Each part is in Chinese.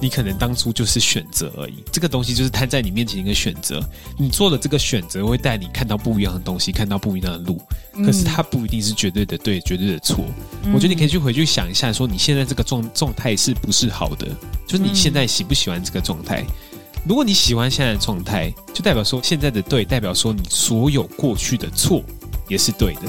你可能当初就是选择而已。这个东西就是摊在你面前一个选择，你做的这个选择会带你看到不一样的东西，看到不一样的路。可是它不一定是绝对的对，绝对的错。我觉得你可以去回去想一下，说你现在这个状状态是不是好的？就是你现在喜不喜欢这个状态？如果你喜欢现在的状态，就代表说现在的对，代表说你所有过去的错也是对的。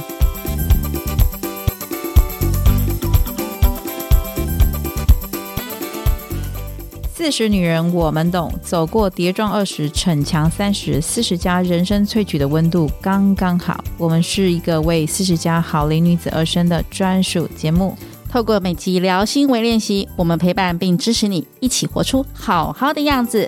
四十女人我们懂，走过跌撞二十，逞强三十，四十加人生萃取的温度刚刚好。我们是一个为四十加好龄女子而生的专属节目，透过每集聊心为练习，我们陪伴并支持你，一起活出好好的样子。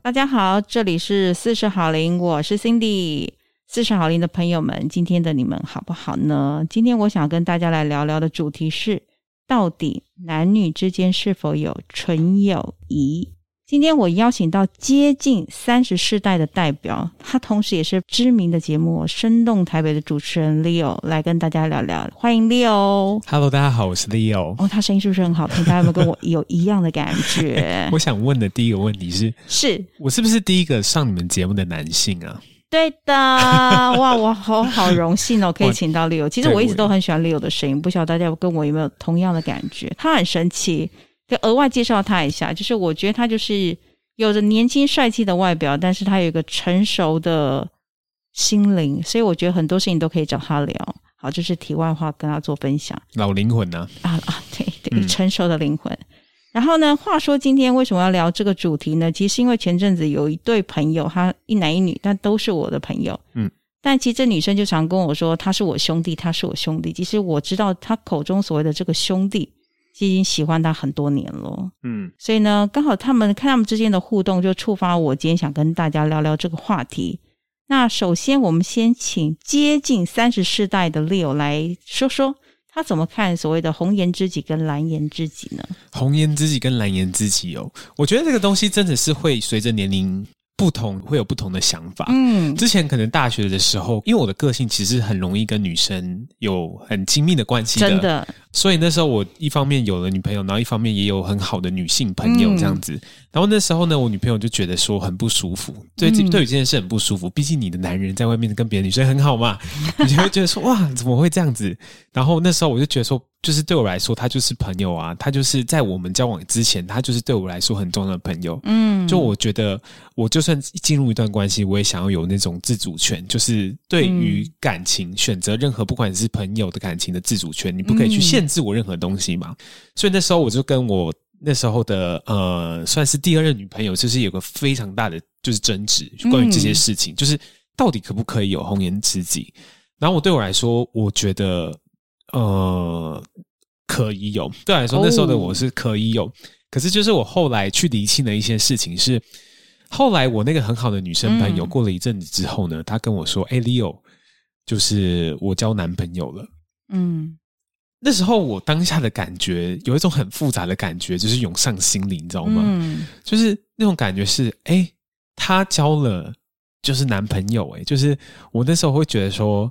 大家好，这里是四十好龄，我是 Cindy。四十好龄的朋友们，今天的你们好不好呢？今天我想跟大家来聊聊的主题是。到底男女之间是否有纯友谊？今天我邀请到接近三十世代的代表，他同时也是知名的节目《生动台北》的主持人 Leo 来跟大家聊聊。欢迎 Leo。Hello，大家好，我是 Leo。哦，他声音是不是很好听？大家有没有跟我有一样的感觉？我想问的第一个问题是：是我是不是第一个上你们节目的男性啊？对的，哇，我好好荣幸哦，可以请到 Leo。其实我一直都很喜欢 Leo 的声音，不晓得大家跟我有没有同样的感觉？他很神奇，就额外介绍他一下，就是我觉得他就是有着年轻帅气的外表，但是他有一个成熟的心灵，所以我觉得很多事情都可以找他聊。好，就是题外话，跟他做分享。老灵魂呢？啊？啊啊，对对，成熟的灵魂。嗯然后呢，话说今天为什么要聊这个主题呢？其实因为前阵子有一对朋友，他一男一女，但都是我的朋友。嗯，但其实这女生就常跟我说，他是我兄弟，他是我兄弟。其实我知道他口中所谓的这个兄弟，已经喜欢他很多年了。嗯，所以呢，刚好他们看他们之间的互动，就触发我今天想跟大家聊聊这个话题。那首先，我们先请接近三十世代的 Leo 来说说。他怎么看所谓的红颜知己跟蓝颜知己呢？红颜知己跟蓝颜知己哦，我觉得这个东西真的是会随着年龄不同，会有不同的想法。嗯，之前可能大学的时候，因为我的个性其实很容易跟女生有很亲密的关系的，真的。所以那时候我一方面有了女朋友，然后一方面也有很好的女性朋友这样子。嗯、然后那时候呢，我女朋友就觉得说很不舒服，对，对于这件事很不舒服。毕竟你的男人在外面跟别的女生很好嘛，你就会觉得说哇，怎么会这样子？然后那时候我就觉得说，就是对我来说，他就是朋友啊，他就是在我们交往之前，他就是对我来说很重要的朋友。嗯，就我觉得，我就算进入一段关系，我也想要有那种自主权，就是对于感情选择任何不管是朋友的感情的自主权，你不可以去限。限制我任何东西嘛，所以那时候我就跟我那时候的呃，算是第二任女朋友，就是有个非常大的就是争执，关于这些事情，就是到底可不可以有红颜知己？然后我对我来说，我觉得呃可以有，对来说那时候的我是可以有，可是就是我后来去厘清的一些事情是，后来我那个很好的女生朋友过了一阵子之后呢，她跟我说：“哎，Leo，就是我交男朋友了。”嗯。那时候我当下的感觉有一种很复杂的感觉，就是涌上心里，你知道吗？嗯，就是那种感觉是，哎，她交了就是男朋友，哎，就是我那时候会觉得说，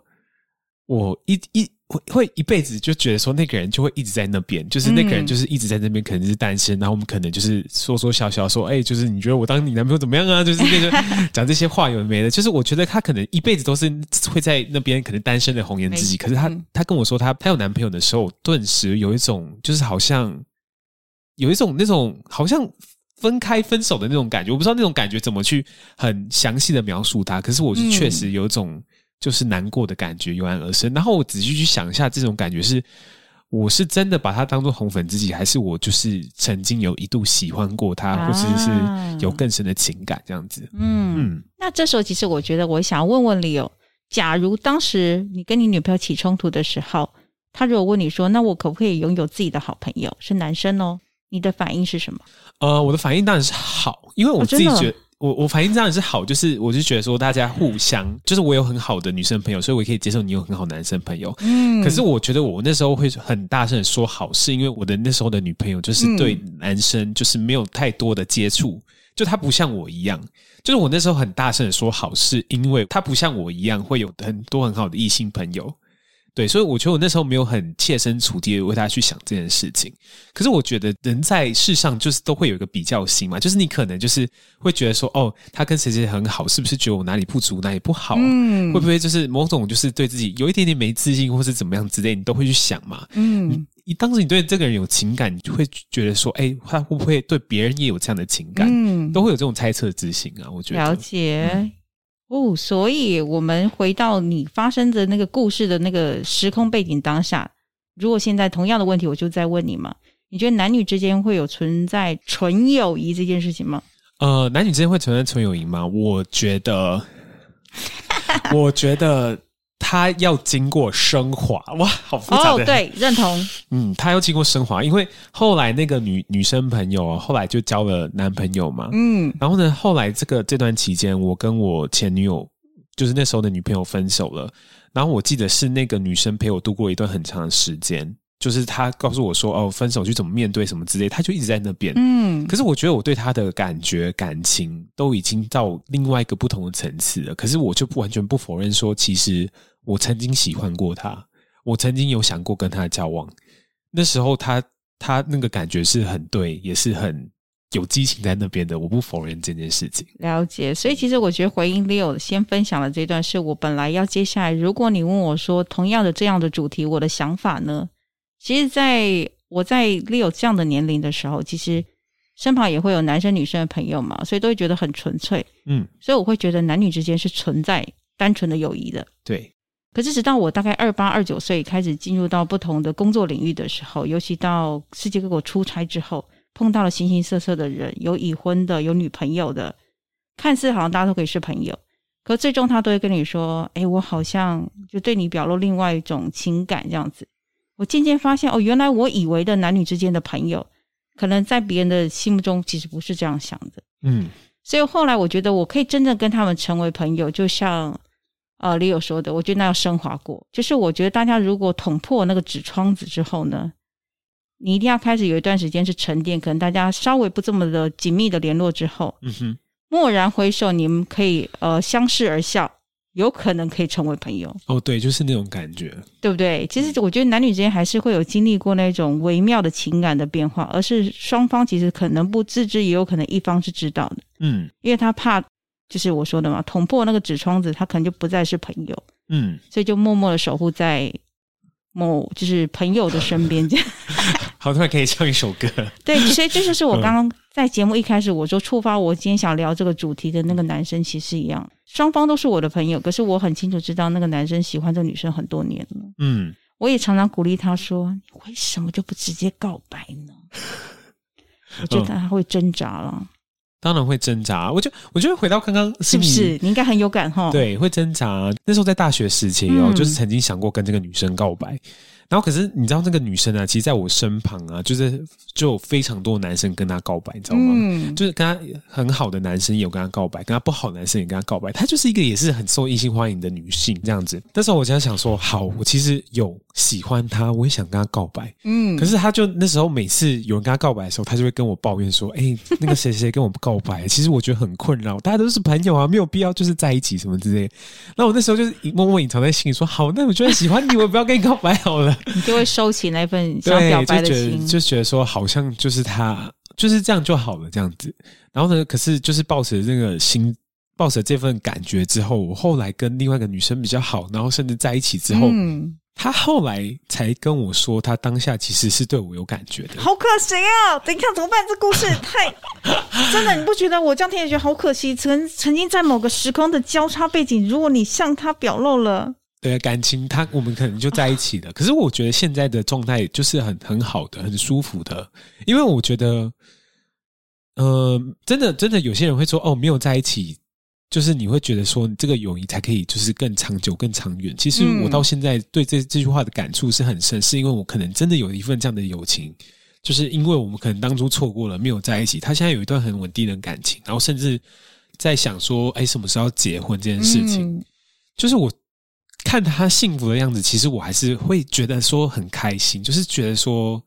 我一一。会会一辈子就觉得说那个人就会一直在那边，就是那个人就是一直在那边，可能是单身，然后我们可能就是说说笑笑说，哎，就是你觉得我当你男朋友怎么样啊？就是那个 讲这些话有没的，就是我觉得他可能一辈子都是会在那边，可能单身的红颜知己。可是他他跟我说他他有男朋友的时候，顿时有一种就是好像有一种那种好像分开分手的那种感觉，我不知道那种感觉怎么去很详细的描述他，可是我是确实有一种。就是难过的感觉油然而生，然后我仔细去想一下，这种感觉是我是真的把他当做红粉知己，还是我就是曾经有一度喜欢过他，啊、或者是有更深的情感这样子？嗯嗯。那这时候，其实我觉得我想要问问 Leo，假如当时你跟你女朋友起冲突的时候，他如果问你说：“那我可不可以拥有自己的好朋友？”是男生哦，你的反应是什么？呃，我的反应当然是好，因为我自己觉得。哦我我反应这样也是好，就是我就觉得说大家互相，就是我有很好的女生朋友，所以我可以接受你有很好男生朋友。嗯，可是我觉得我那时候会很大声的说好，是因为我的那时候的女朋友就是对男生就是没有太多的接触，就她不像我一样，就是我那时候很大声的说好，是因为她不像我一样会有很多很好的异性朋友。对，所以我觉得我那时候没有很切身处地为他去想这件事情。可是我觉得人在世上就是都会有一个比较心嘛，就是你可能就是会觉得说，哦，他跟谁谁很好，是不是觉得我哪里不足，哪里不好？嗯，会不会就是某种就是对自己有一点点没自信，或是怎么样之类，你都会去想嘛。嗯，你当时你对这个人有情感，你就会觉得说，哎，他会不会对别人也有这样的情感？嗯，都会有这种猜测之心啊。我觉得了解。嗯哦，所以我们回到你发生的那个故事的那个时空背景当下，如果现在同样的问题，我就再问你嘛，你觉得男女之间会有存在纯友谊这件事情吗？呃，男女之间会存在纯友谊吗？我觉得，我觉得。他要经过升华，哇，好复杂的。哦，对，认同。嗯，他要经过升华，因为后来那个女女生朋友后来就交了男朋友嘛。嗯，然后呢，后来这个这段期间，我跟我前女友，就是那时候的女朋友分手了。然后我记得是那个女生陪我度过一段很长的时间。就是他告诉我说：“哦，分手去怎么面对什么之类。”他就一直在那边。嗯，可是我觉得我对他的感觉、感情都已经到另外一个不同的层次了。可是我就不完全不否认说，其实我曾经喜欢过他，我曾经有想过跟他交往。那时候他他那个感觉是很对，也是很有激情在那边的。我不否认这件事情。了解，所以其实我觉得回应 Leo 先分享的这段，是我本来要接下来，如果你问我说同样的这样的主题，我的想法呢？其实，在我在 Leo 这样的年龄的时候，其实身旁也会有男生女生的朋友嘛，所以都会觉得很纯粹。嗯，所以我会觉得男女之间是存在单纯的友谊的。对。可是，直到我大概二八二九岁开始进入到不同的工作领域的时候，尤其到世界各国出差之后，碰到了形形色色的人，有已婚的，有女朋友的，看似好像大家都可以是朋友，可最终他都会跟你说：“哎，我好像就对你表露另外一种情感，这样子。”我渐渐发现，哦，原来我以为的男女之间的朋友，可能在别人的心目中其实不是这样想的。嗯，所以后来我觉得我可以真正跟他们成为朋友，就像呃 Leo 说的，我觉得那要升华过。就是我觉得大家如果捅破那个纸窗子之后呢，你一定要开始有一段时间是沉淀，可能大家稍微不这么的紧密的联络之后，嗯哼，蓦然回首，你们可以呃相视而笑。有可能可以成为朋友哦，对，就是那种感觉，对不对？其实我觉得男女之间还是会有经历过那种微妙的情感的变化，而是双方其实可能不自知，也有可能一方是知道的，嗯，因为他怕，就是我说的嘛，捅破那个纸窗子，他可能就不再是朋友，嗯，所以就默默的守护在某就是朋友的身边，这样。好，突然可以唱一首歌，对，所以这就是我刚刚在节目一开始我说触发我今天想聊这个主题的那个男生，其实一样。双方都是我的朋友，可是我很清楚知道那个男生喜欢这个女生很多年了。嗯，我也常常鼓励他说：“你为什么就不直接告白呢？” 我觉得他会挣扎了。当然会挣扎。我就我觉得回到刚刚，是不是你应该很有感哈？对，会挣扎。那时候在大学时期哦，嗯、就是曾经想过跟这个女生告白。然后，可是你知道那个女生啊，其实在我身旁啊，就是就有非常多男生跟她告白，你知道吗？嗯，就是跟她很好的男生也有跟她告白，跟她不好的男生也跟她告白。她就是一个也是很受异性欢迎的女性这样子。那时候我就想说，好，我其实有喜欢她，我也想跟她告白。嗯，可是她就那时候每次有人跟她告白的时候，她就会跟我抱怨说：“哎，那个谁谁跟我告白，其实我觉得很困扰。大家都是朋友啊，没有必要就是在一起什么之类的。”那我那时候就是默默隐藏在心里说：“好，那我觉得喜欢你，我不要跟你告白好了。”你就会收起那份想表白的心，就觉得说好像就是他就是这样就好了这样子。然后呢，可是就是抱持这个心，抱持这份感觉之后，我后来跟另外一个女生比较好，然后甚至在一起之后，嗯，他后来才跟我说，他当下其实是对我有感觉的。好可惜啊！等一下怎么办？这故事太 真的，你不觉得我这样听也觉得好可惜？曾曾经在某个时空的交叉背景，如果你向他表露了。对感情，他我们可能就在一起了。可是我觉得现在的状态就是很很好的，很舒服的。因为我觉得，呃，真的真的有些人会说，哦，没有在一起，就是你会觉得说，这个友谊才可以就是更长久、更长远。其实我到现在对这这句话的感触是很深，是因为我可能真的有一份这样的友情，就是因为我们可能当初错过了，没有在一起。他现在有一段很稳定的感情，然后甚至在想说，哎，什么时候要结婚这件事情，就是我。看他幸福的样子，其实我还是会觉得说很开心，就是觉得说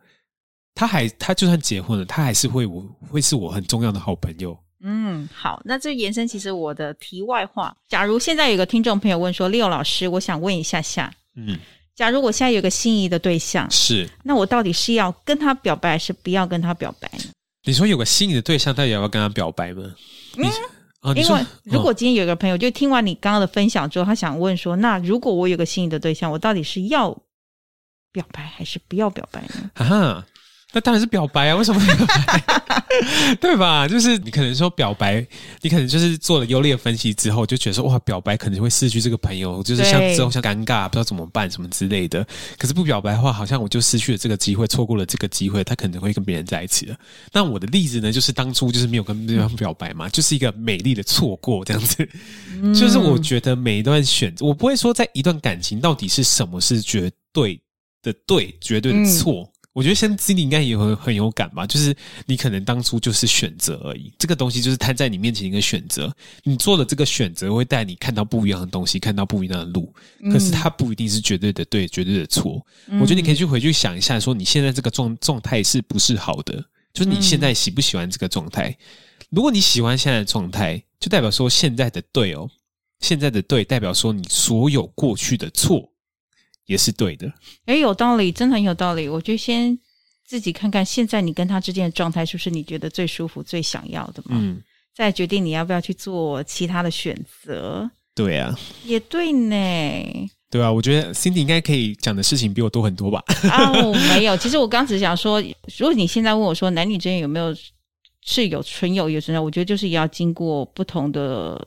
他还他就算结婚了，他还是会我会是我很重要的好朋友。嗯，好，那这延伸其实我的题外话，假如现在有个听众朋友问说，Leo 老师，我想问一下下，嗯，假如我现在有个心仪的对象，是，那我到底是要跟他表白，还是不要跟他表白呢？你说有个心仪的对象，到底要不要跟他表白吗？嗯，哦、因为如果今天有一个朋友，就听完你刚刚的分享之后，他想问说，那如果我有个心仪的对象，我到底是要表白还是不要表白呢？那当然是表白啊！为什么表白？对吧？就是你可能说表白，你可能就是做了优劣分析之后，就觉得说哇，表白可能会失去这个朋友，就是像之后像尴尬，不知道怎么办什么之类的。可是不表白的话，好像我就失去了这个机会，错过了这个机会，他可能会跟别人在一起了。那我的例子呢，就是当初就是没有跟对方表白嘛，就是一个美丽的错过这样子。就是我觉得每一段选择，我不会说在一段感情到底是什么是绝对的对，绝对的错。我觉得现在自己应该也很很有感吧，就是你可能当初就是选择而已，这个东西就是摊在你面前一个选择，你做了这个选择会带你看到不一样的东西，看到不一样的路，可是它不一定是绝对的对，绝对的错。我觉得你可以去回去想一下，说你现在这个状状态是不是好的？就是你现在喜不喜欢这个状态？如果你喜欢现在的状态，就代表说现在的对哦，现在的对代表说你所有过去的错。也是对的，哎，有道理，真的很有道理。我就先自己看看，现在你跟他之间的状态是不是你觉得最舒服、最想要的嘛？嗯，再决定你要不要去做其他的选择。对啊，也对呢。对啊，我觉得 Cindy 应该可以讲的事情比我多很多吧？啊，我没有。其实我刚只想说，如果你现在问我说男女之间有没有是有纯友谊存在，我觉得就是要经过不同的。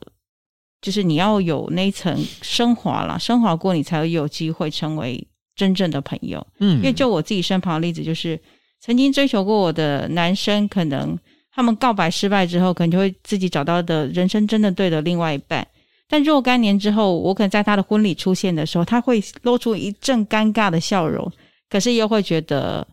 就是你要有那一层升华了，升华过你才会有机会成为真正的朋友。嗯，因为就我自己身旁的例子，就是曾经追求过我的男生，可能他们告白失败之后，可能就会自己找到的人生真的对的另外一半。但若干年之后，我可能在他的婚礼出现的时候，他会露出一阵尴尬的笑容，可是又会觉得，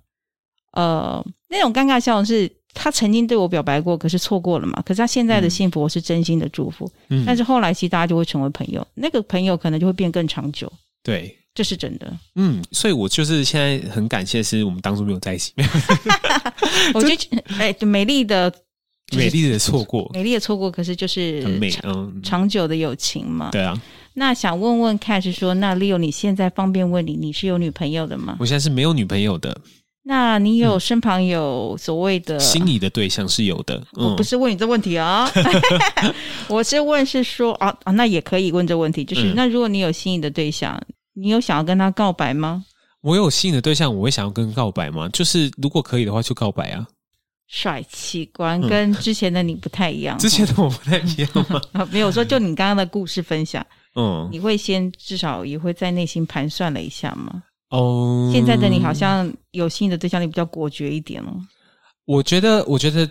呃，那种尴尬笑容是。他曾经对我表白过，可是错过了嘛？可是他现在的幸福，我是真心的祝福。嗯，但是后来其实大家就会成为朋友，那个朋友可能就会变更长久。对，这是真的。嗯，所以我就是现在很感谢，是我们当初没有在一起。我觉得，哎，美丽的，美丽的错过，美丽的错过，可是就是很美，嗯，长久的友情嘛。对啊。那想问问看，是说，那 Leo，你现在方便问你，你是有女朋友的吗？我现在是没有女朋友的。那你有身旁有所谓的、嗯、心仪的对象是有的，我、嗯、不是问你这问题啊、哦，我是问是说啊啊，那也可以问这问题，就是、嗯、那如果你有心仪的对象，你有想要跟他告白吗？我有心仪的对象，我会想要跟告白吗？就是如果可以的话，就告白啊。帅气，果然跟之前的你不太一样。之前的我不太一样吗？没有说，就你刚刚的故事分享，嗯，你会先至少也会在内心盘算了一下吗？哦，现在的你好像有新的对象，你比较果决一点哦。我觉得，我觉得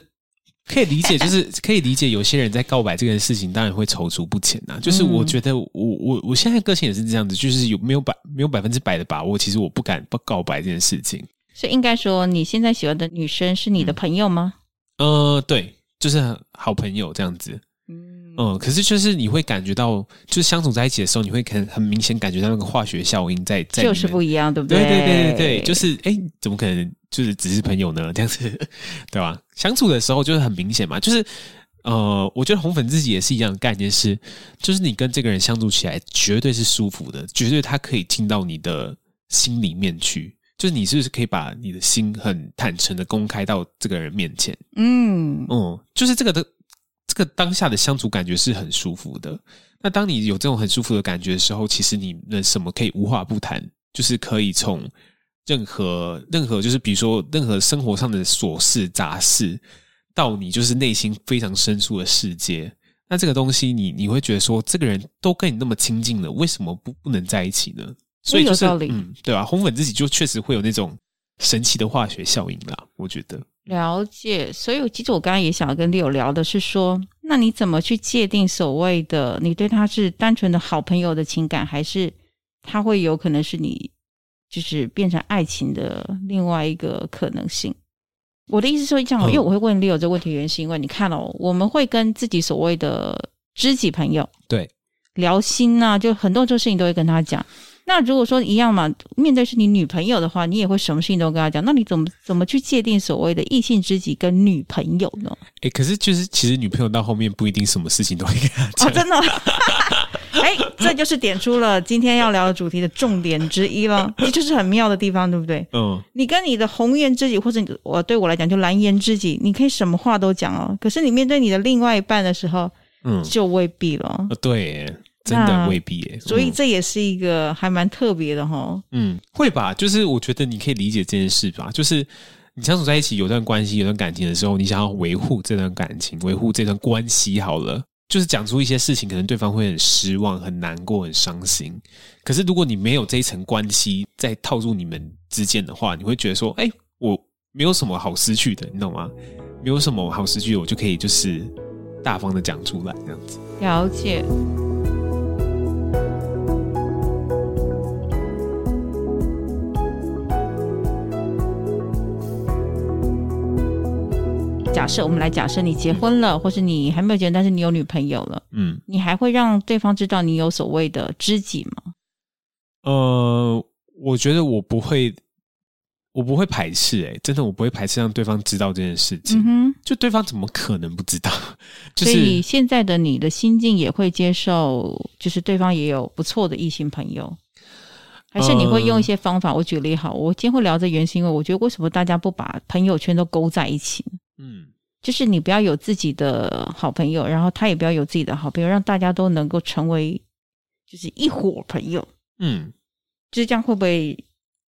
可以理解，就是 可以理解有些人在告白这件事情，当然会踌躇不前呐。就是我觉得我，我我我现在个性也是这样子，就是有没有百没有百分之百的把握，其实我不敢不告白这件事情。所以应该说，你现在喜欢的女生是你的朋友吗？嗯、呃，对，就是好朋友这样子。嗯，可是就是你会感觉到，就是相处在一起的时候，你会很很明显感觉到那个化学效应在在，就是不一样，对不对？对对对对对，就是哎，怎么可能就是只是朋友呢？这样子，对吧？相处的时候就是很明显嘛，就是呃，我觉得红粉自己也是一样的概念是，就是你跟这个人相处起来绝对是舒服的，绝对他可以进到你的心里面去，就是你是不是可以把你的心很坦诚的公开到这个人面前？嗯嗯，就是这个的。这个当下的相处感觉是很舒服的。那当你有这种很舒服的感觉的时候，其实你们什么可以无话不谈，就是可以从任何任何，就是比如说任何生活上的琐事杂事，到你就是内心非常深处的世界。那这个东西你，你你会觉得说，这个人都跟你那么亲近了，为什么不不能在一起呢？所以就是嗯，对吧？红粉知己就确实会有那种神奇的化学效应啦，我觉得。了解，所以其实我刚刚也想要跟 Leo 聊的是说，那你怎么去界定所谓的你对他是单纯的好朋友的情感，还是他会有可能是你就是变成爱情的另外一个可能性？我的意思是说这样，因为我会问 Leo 这个问题，原因是因为你看哦，我们会跟自己所谓的知己朋友对聊心啊，就很多这事情都会跟他讲。那如果说一样嘛，面对是你女朋友的话，你也会什么事情都跟她讲。那你怎么怎么去界定所谓的异性知己跟女朋友呢？哎、欸，可是就是其实女朋友到后面不一定什么事情都会跟她讲。哦，真的。哎，这就是点出了今天要聊的主题的重点之一了，这就是很妙的地方，对不对？嗯，你跟你的红颜知己，或者我对我来讲就蓝颜知己，你可以什么话都讲哦。可是你面对你的另外一半的时候，嗯，就未必了。对，真的未必耶。所以这也是一个还蛮特别的哈。嗯，会吧？就是我觉得你可以理解这件事吧。就是你相处在一起，有段关系、有段感情的时候，你想要维护这段感情、维护这段关系，好了。就是讲出一些事情，可能对方会很失望、很难过、很伤心。可是如果你没有这一层关系再套入你们之间的话，你会觉得说：“哎，我没有什么好失去的，你懂吗？没有什么好失去的，我就可以就是大方的讲出来，这样子。”了解。假设我们来假设你结婚了，或是你还没有结婚，但是你有女朋友了，嗯，你还会让对方知道你有所谓的知己吗？呃，我觉得我不会，我不会排斥、欸，哎，真的，我不会排斥让对方知道这件事情。嗯哼，就对方怎么可能不知道？就是、所以现在的你的心境也会接受，就是对方也有不错的异性朋友，还是你会用一些方法？呃、我举例好，我今天会聊这原因，是因为我觉得为什么大家不把朋友圈都勾在一起？嗯，就是你不要有自己的好朋友，然后他也不要有自己的好朋友，让大家都能够成为就是一伙朋友。嗯，就是这样会不会？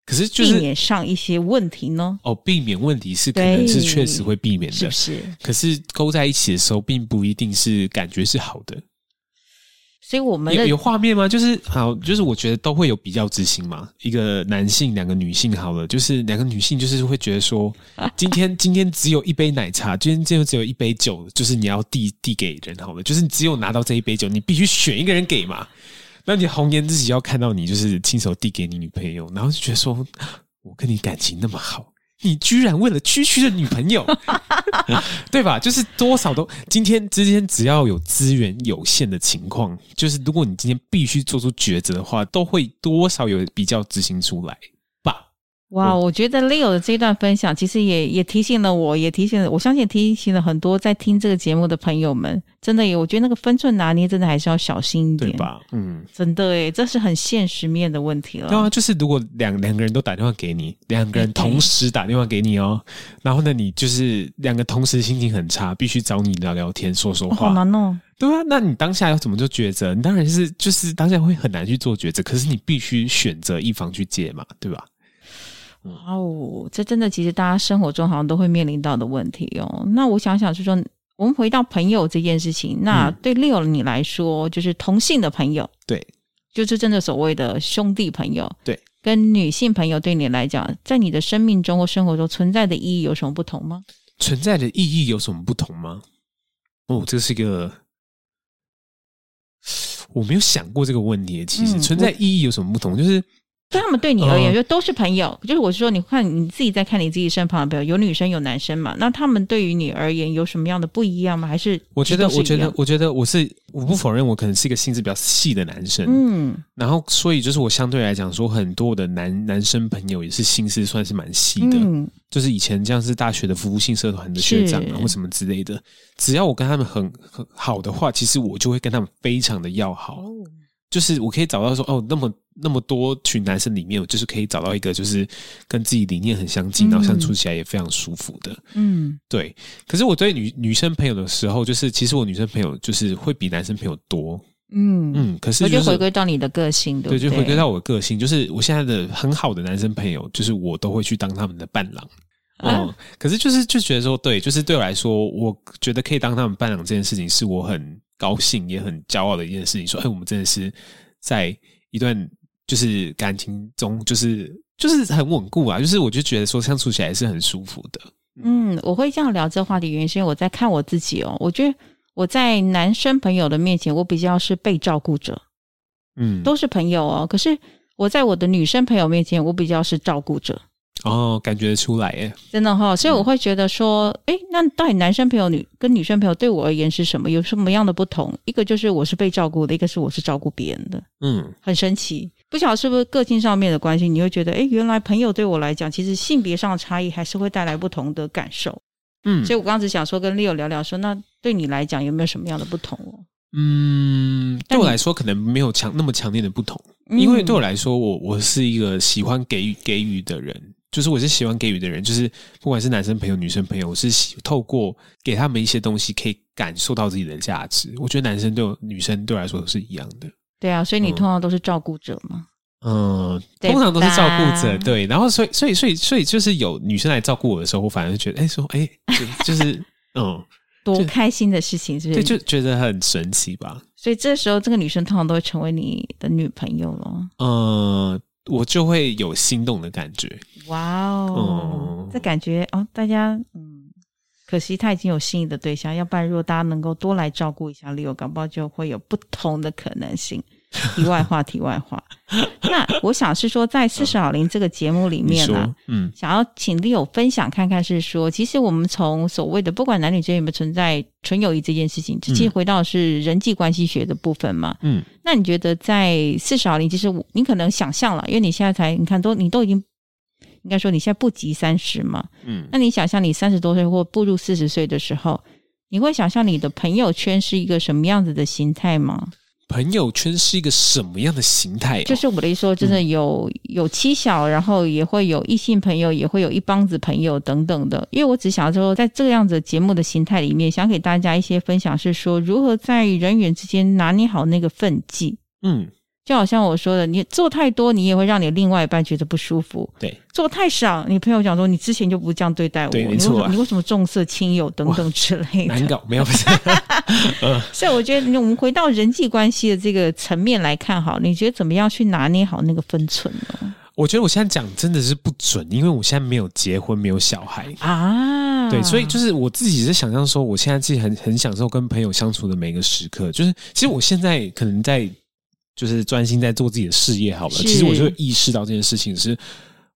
可是就是避免上一些问题呢？哦，避免问题是可能是确实会避免的，是不是？可是勾在一起的时候，并不一定是感觉是好的。所以我们有有画面吗？就是好，就是我觉得都会有比较之心嘛。一个男性，两个女性，好了，就是两个女性，就是会觉得说，今天今天只有一杯奶茶，今天今天只有一杯酒，就是你要递递给人，好了，就是你只有拿到这一杯酒，你必须选一个人给嘛。那你红颜知己要看到你，就是亲手递给你女朋友，然后就觉得说，我跟你感情那么好。你居然为了区区的女朋友，对吧？就是多少都今天之间，只要有资源有限的情况，就是如果你今天必须做出抉择的话，都会多少有比较执行出来。哇，我觉得 Leo 的这一段分享，其实也也提醒了我，也提醒了我相信也提醒了很多在听这个节目的朋友们。真的耶，我觉得那个分寸拿捏，真的还是要小心一点，对吧？嗯，真的诶，这是很现实面的问题了。对啊，就是如果两两个人都打电话给你，两个人同时打电话给你哦，然后呢，你就是两个同时心情很差，必须找你聊聊天，说说话，好难哦。对啊，那你当下要怎么做抉择？你当然是就是当下会很难去做抉择，可是你必须选择一方去接嘛，对吧？哇哦，这真的其实大家生活中好像都会面临到的问题哦。那我想想，就是说我们回到朋友这件事情，那对 Leo 你来说，就是同性的朋友，对，就是真的所谓的兄弟朋友，对，跟女性朋友对你来讲，在你的生命中或生活中存在的意义有什么不同吗？存在的意义有什么不同吗？哦，这是一个我没有想过这个问题。其实存在意义有什么不同？就是。对他们对你而言，就都是朋友。就是我是说，你看你自己在看你自己身旁的朋友，有女生有男生嘛？那他们对于你而言有什么样的不一样吗？还是我觉得，我觉得，我觉得我是我不否认，我可能是一个心思比较细的男生。嗯，然后所以就是我相对来讲说，很多的男男生朋友也是心思算是蛮细的。嗯，就是以前像是大学的服务性社团的学长啊，或什么之类的，只要我跟他们很很好的话，其实我就会跟他们非常的要好。就是我可以找到说哦，那么那么多群男生里面，我就是可以找到一个，就是跟自己理念很相近，然后相处起来也非常舒服的。嗯，对。可是我对女女生朋友的时候，就是其实我女生朋友就是会比男生朋友多。嗯嗯。可是、就是、就回归到你的个性，对，对，就回归到我的个性，就是我现在的很好的男生朋友，就是我都会去当他们的伴郎。嗯。啊、可是就是就觉得说，对，就是对我来说，我觉得可以当他们伴郎这件事情，是我很。高兴也很骄傲的一件事情，说：“哎，我们真的是在一段就是感情中，就是就是很稳固啊，就是我就觉得说相处起来是很舒服的。”嗯，我会这样聊这话题，原因是因为我在看我自己哦，我觉得我在男生朋友的面前，我比较是被照顾者，嗯，都是朋友哦，可是我在我的女生朋友面前，我比较是照顾者。哦，感觉得出来耶，真的哈、哦，所以我会觉得说，哎、嗯，那到底男生朋友女跟女生朋友对我而言是什么？有什么样的不同？一个就是我是被照顾的，一个是我是照顾别人的，嗯，很神奇。不晓得是不是个性上面的关系，你会觉得，哎，原来朋友对我来讲，其实性别上的差异还是会带来不同的感受。嗯，所以我刚刚只想说跟 Leo 聊聊说，说那对你来讲有没有什么样的不同哦？嗯，对我来说可能没有强那么强烈的不同，嗯、因为对我来说，我我是一个喜欢给予给予的人，就是我是喜欢给予的人，就是不管是男生朋友、女生朋友，我是喜透过给他们一些东西，可以感受到自己的价值。我觉得男生对我女生对我来说都是一样的。对啊，所以你通常都是照顾者吗？嗯，通常都是照顾者。对，然后所以所以所以所以就是有女生来照顾我的时候，我反而觉得，哎，说，哎，就，就是 嗯。多开心的事情，是不是？对，就觉得很神奇吧。所以这时候，这个女生通常都会成为你的女朋友了。嗯，我就会有心动的感觉。哇哦，嗯、这感觉哦，大家嗯，可惜他已经有心仪的对象，要不然如果大家能够多来照顾一下 Leo，搞不好就会有不同的可能性。题外话，题外话。那我想是说，在四十好龄这个节目里面呢，嗯，想要请 Leo 分享看看，是说，其实我们从所谓的不管男女之间有没有存在纯友谊这件事情，其实回到是人际关系学的部分嘛，嗯，那你觉得在四十好龄，其实你可能想象了，因为你现在才你看都你都已经应该说你现在不及三十嘛，嗯，那你想象你三十多岁或步入四十岁的时候，你会想象你的朋友圈是一个什么样子的形态吗？朋友圈是一个什么样的形态哦？就是我的意思说，真的有有妻小，然后也会有异性朋友，也会有一帮子朋友等等的。因为我只想说，在这个样子节目的形态里面，想给大家一些分享，是说如何在人与人之间拿捏好那个分际。嗯。就好像我说的，你做太多，你也会让你另外一半觉得不舒服。对，做太少，你朋友讲说你之前就不这样对待我，对，没错啊，你为什么重色轻友等等之类的？难搞，没有。所以我觉得，我们回到人际关系的这个层面来看，好，你觉得怎么样去拿捏好那个分寸呢？我觉得我现在讲真的是不准，因为我现在没有结婚，没有小孩啊。对，所以就是我自己是想象说，我现在自己很很享受跟朋友相处的每个时刻。就是其实我现在可能在。就是专心在做自己的事业好了。其实我就意识到这件事情是，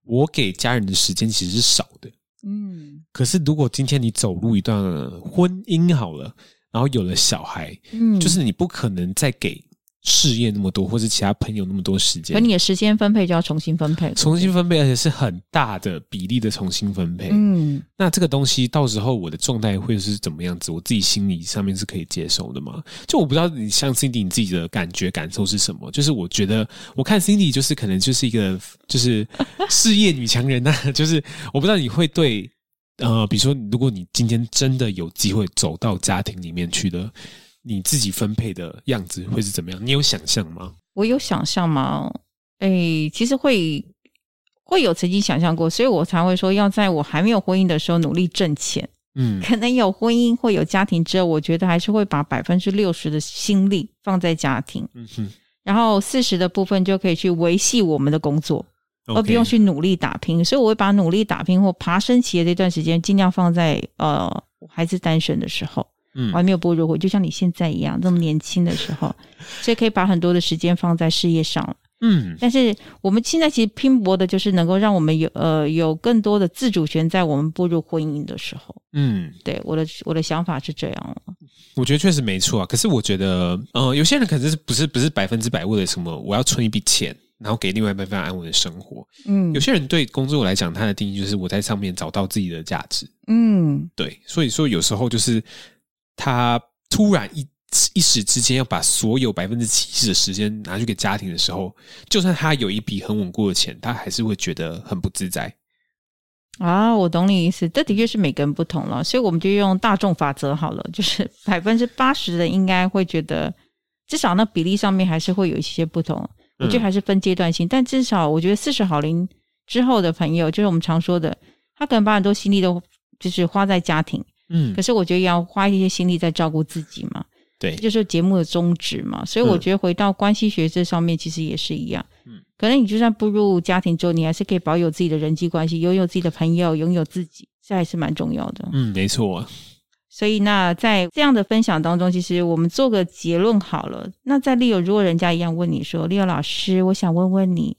我给家人的时间其实是少的。嗯，可是如果今天你走入一段婚姻好了，然后有了小孩，嗯，就是你不可能再给。事业那么多，或是其他朋友那么多时间，可你的时间分配就要重新分配，重新分配，而且是很大的比例的重新分配。嗯，那这个东西到时候我的状态会是怎么样子？我自己心理上面是可以接受的吗？就我不知道你像 Cindy 你自己的感觉感受是什么？就是我觉得我看 Cindy 就是可能就是一个就是事业女强人呐、啊，就是我不知道你会对呃，比如说如果你今天真的有机会走到家庭里面去的。你自己分配的样子会是怎么样？你有想象吗？我有想象吗？哎，其实会会有曾经想象过，所以我才会说要在我还没有婚姻的时候努力挣钱。嗯，可能有婚姻或有家庭之后，我觉得还是会把百分之六十的心力放在家庭。嗯哼，然后四十的部分就可以去维系我们的工作，而不用去努力打拼。所以我会把努力打拼或爬升企业这段时间尽量放在呃孩子单身的时候。嗯，我还没有步入婚，就像你现在一样，这么年轻的时候，所以可以把很多的时间放在事业上。嗯，但是我们现在其实拼搏的就是能够让我们有呃有更多的自主权，在我们步入婚姻的时候。嗯，对，我的我的想法是这样。我觉得确实没错啊，可是我觉得，呃，有些人可能是不是不是百分之百为了什么，我要存一笔钱，然后给另外一半非常安稳的生活。嗯，有些人对工作来讲，他的定义就是我在上面找到自己的价值。嗯，对，所以说有时候就是。他突然一一时之间要把所有百分之七十的时间拿去给家庭的时候，就算他有一笔很稳固的钱，他还是会觉得很不自在。啊，我懂你意思，这的确是每个人不同了，所以我们就用大众法则好了，就是 百分之八十的应该会觉得，至少那比例上面还是会有一些不同。我觉得还是分阶段性，嗯、但至少我觉得四十好龄之后的朋友，就是我们常说的，他可能把很多心力都就是花在家庭。嗯，可是我觉得要花一些心力在照顾自己嘛，对，这就是节目的宗旨嘛。所以我觉得回到关系学这上面，其实也是一样。嗯，可能你就算步入家庭之后，你还是可以保有自己的人际关系，拥有自己的朋友，拥有自己，这还是蛮重要的。嗯，没错。所以那在这样的分享当中，其实我们做个结论好了。那在 Leo，如果人家一样问你说，Leo 老师，我想问问你。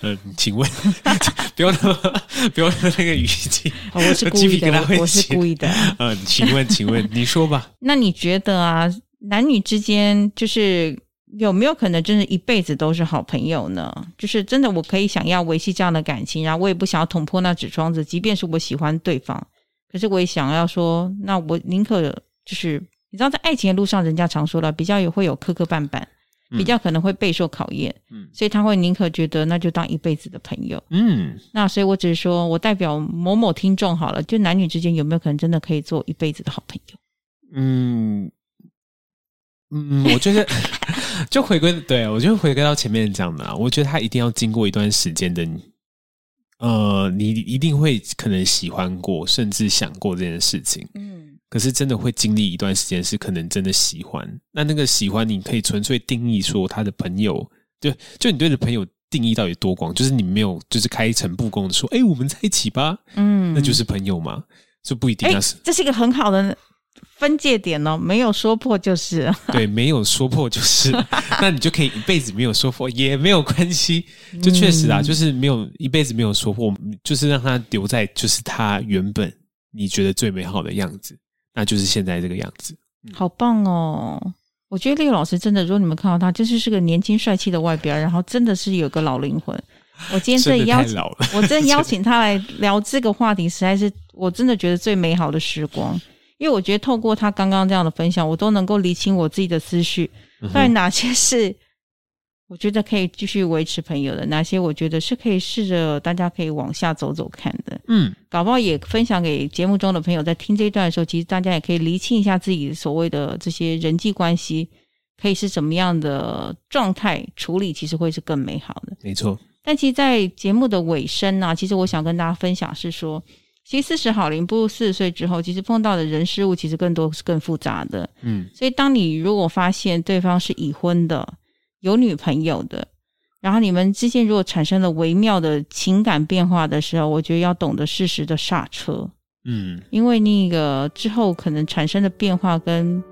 呃，请问，不要那么，不要那个语气，哦，我是故意的，我是故意的。呃，请问，请问，你说吧。那你觉得啊，男女之间就是有没有可能真的一辈子都是好朋友呢？就是真的，我可以想要维系这样的感情，然后我也不想要捅破那纸窗子，即便是我喜欢对方，可是我也想要说，那我宁可就是你知道，在爱情的路上，人家常说了，比较也会有磕磕绊绊。比较可能会备受考验，嗯，所以他会宁可觉得那就当一辈子的朋友，嗯，那所以我只是说我代表某某听众好了，就男女之间有没有可能真的可以做一辈子的好朋友？嗯嗯，我觉得 就回归，对，我就回归到前面讲的啊，我觉得他一定要经过一段时间的，呃，你一定会可能喜欢过，甚至想过这件事情，嗯。可是真的会经历一段时间，是可能真的喜欢。那那个喜欢，你可以纯粹定义说他的朋友，就就你对的朋友定义到底多广？就是你没有就是开诚布公的说，哎、欸，我们在一起吧，嗯，那就是朋友嘛？就不一定要是、欸。这是一个很好的分界点哦，没有说破就是。对，没有说破就是，那你就可以一辈子没有说破也没有关系。就确实啊，就是没有一辈子没有说破，就是让他留在就是他原本你觉得最美好的样子。那就是现在这个样子，嗯、好棒哦！我觉得 Leo 老师真的，如果你们看到他，就是是个年轻帅气的外表，然后真的是有个老灵魂。我今天真的邀请，我真的邀请他来聊这个话题，实在是我真的觉得最美好的时光。因为我觉得透过他刚刚这样的分享，我都能够理清我自己的思绪，到底哪些是。我觉得可以继续维持朋友的，哪些我觉得是可以试着大家可以往下走走看的。嗯，搞不好也分享给节目中的朋友，在听这一段的时候，其实大家也可以厘清一下自己所谓的这些人际关系，可以是什么样的状态处理，其实会是更美好的。没错。但其实，在节目的尾声呢、啊，其实我想跟大家分享是说，其实四十好龄步入四十岁之后，其实碰到的人事物其实更多是更复杂的。嗯，所以当你如果发现对方是已婚的，有女朋友的，然后你们之间如果产生了微妙的情感变化的时候，我觉得要懂得适时的刹车，嗯，因为那个之后可能产生的变化跟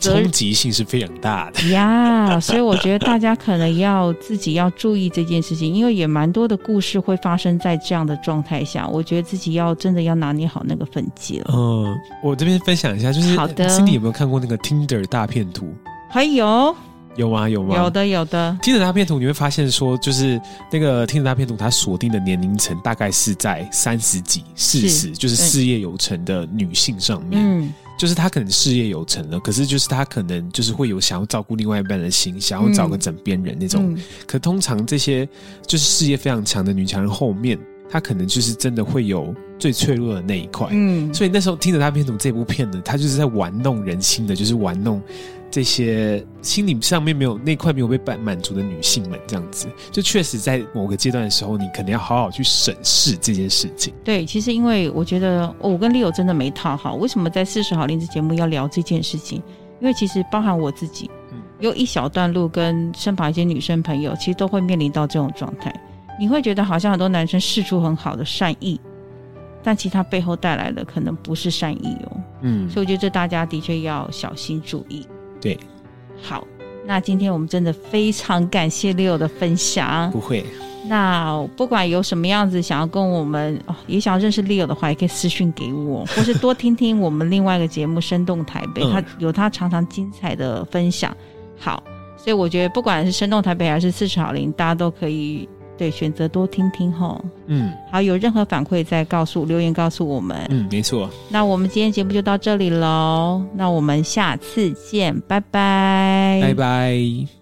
冲击性是非常大的呀，yeah, 所以我觉得大家可能要自己要注意这件事情，因为也蛮多的故事会发生在这样的状态下，我觉得自己要真的要拿捏好那个分界了。嗯，我这边分享一下，就是好的，Cindy 有没有看过那个 Tinder 大片图？还有。有吗？有吗？有的，有的。听着大片图，你会发现说，就是那个听着大片图，它锁定的年龄层大概是在三十几、四十，就是事业有成的女性上面。嗯，就是她可能事业有成了，可是就是她可能就是会有想要照顾另外一半的心，想要找个枕边人那种。嗯、可通常这些就是事业非常强的女强人后面，她可能就是真的会有最脆弱的那一块。嗯，所以那时候听着大片图这部片呢，他就是在玩弄人心的，就是玩弄。这些心理上面没有那块没有被满满足的女性们，这样子就确实在某个阶段的时候，你肯定要好好去审视这件事情。对，其实因为我觉得我跟 Leo 真的没套好，为什么在四十好龄这节目要聊这件事情？因为其实包含我自己，有一小段路跟身旁一些女生朋友，其实都会面临到这种状态。你会觉得好像很多男生试出很好的善意，但其实他背后带来的可能不是善意哦。嗯，所以我觉得这大家的确要小心注意。对，好，那今天我们真的非常感谢 Leo 的分享。不会，那不管有什么样子想要跟我们，哦，也想要认识 Leo 的话，也可以私讯给我，或是多听听我们另外一个节目《生动台北》，他有他常常精彩的分享。好，所以我觉得不管是《生动台北》还是四十好龄，大家都可以。对，选择多听听吼。嗯，好，有任何反馈再告诉留言告诉我们。嗯，没错。那我们今天节目就到这里喽，那我们下次见，拜拜，拜拜。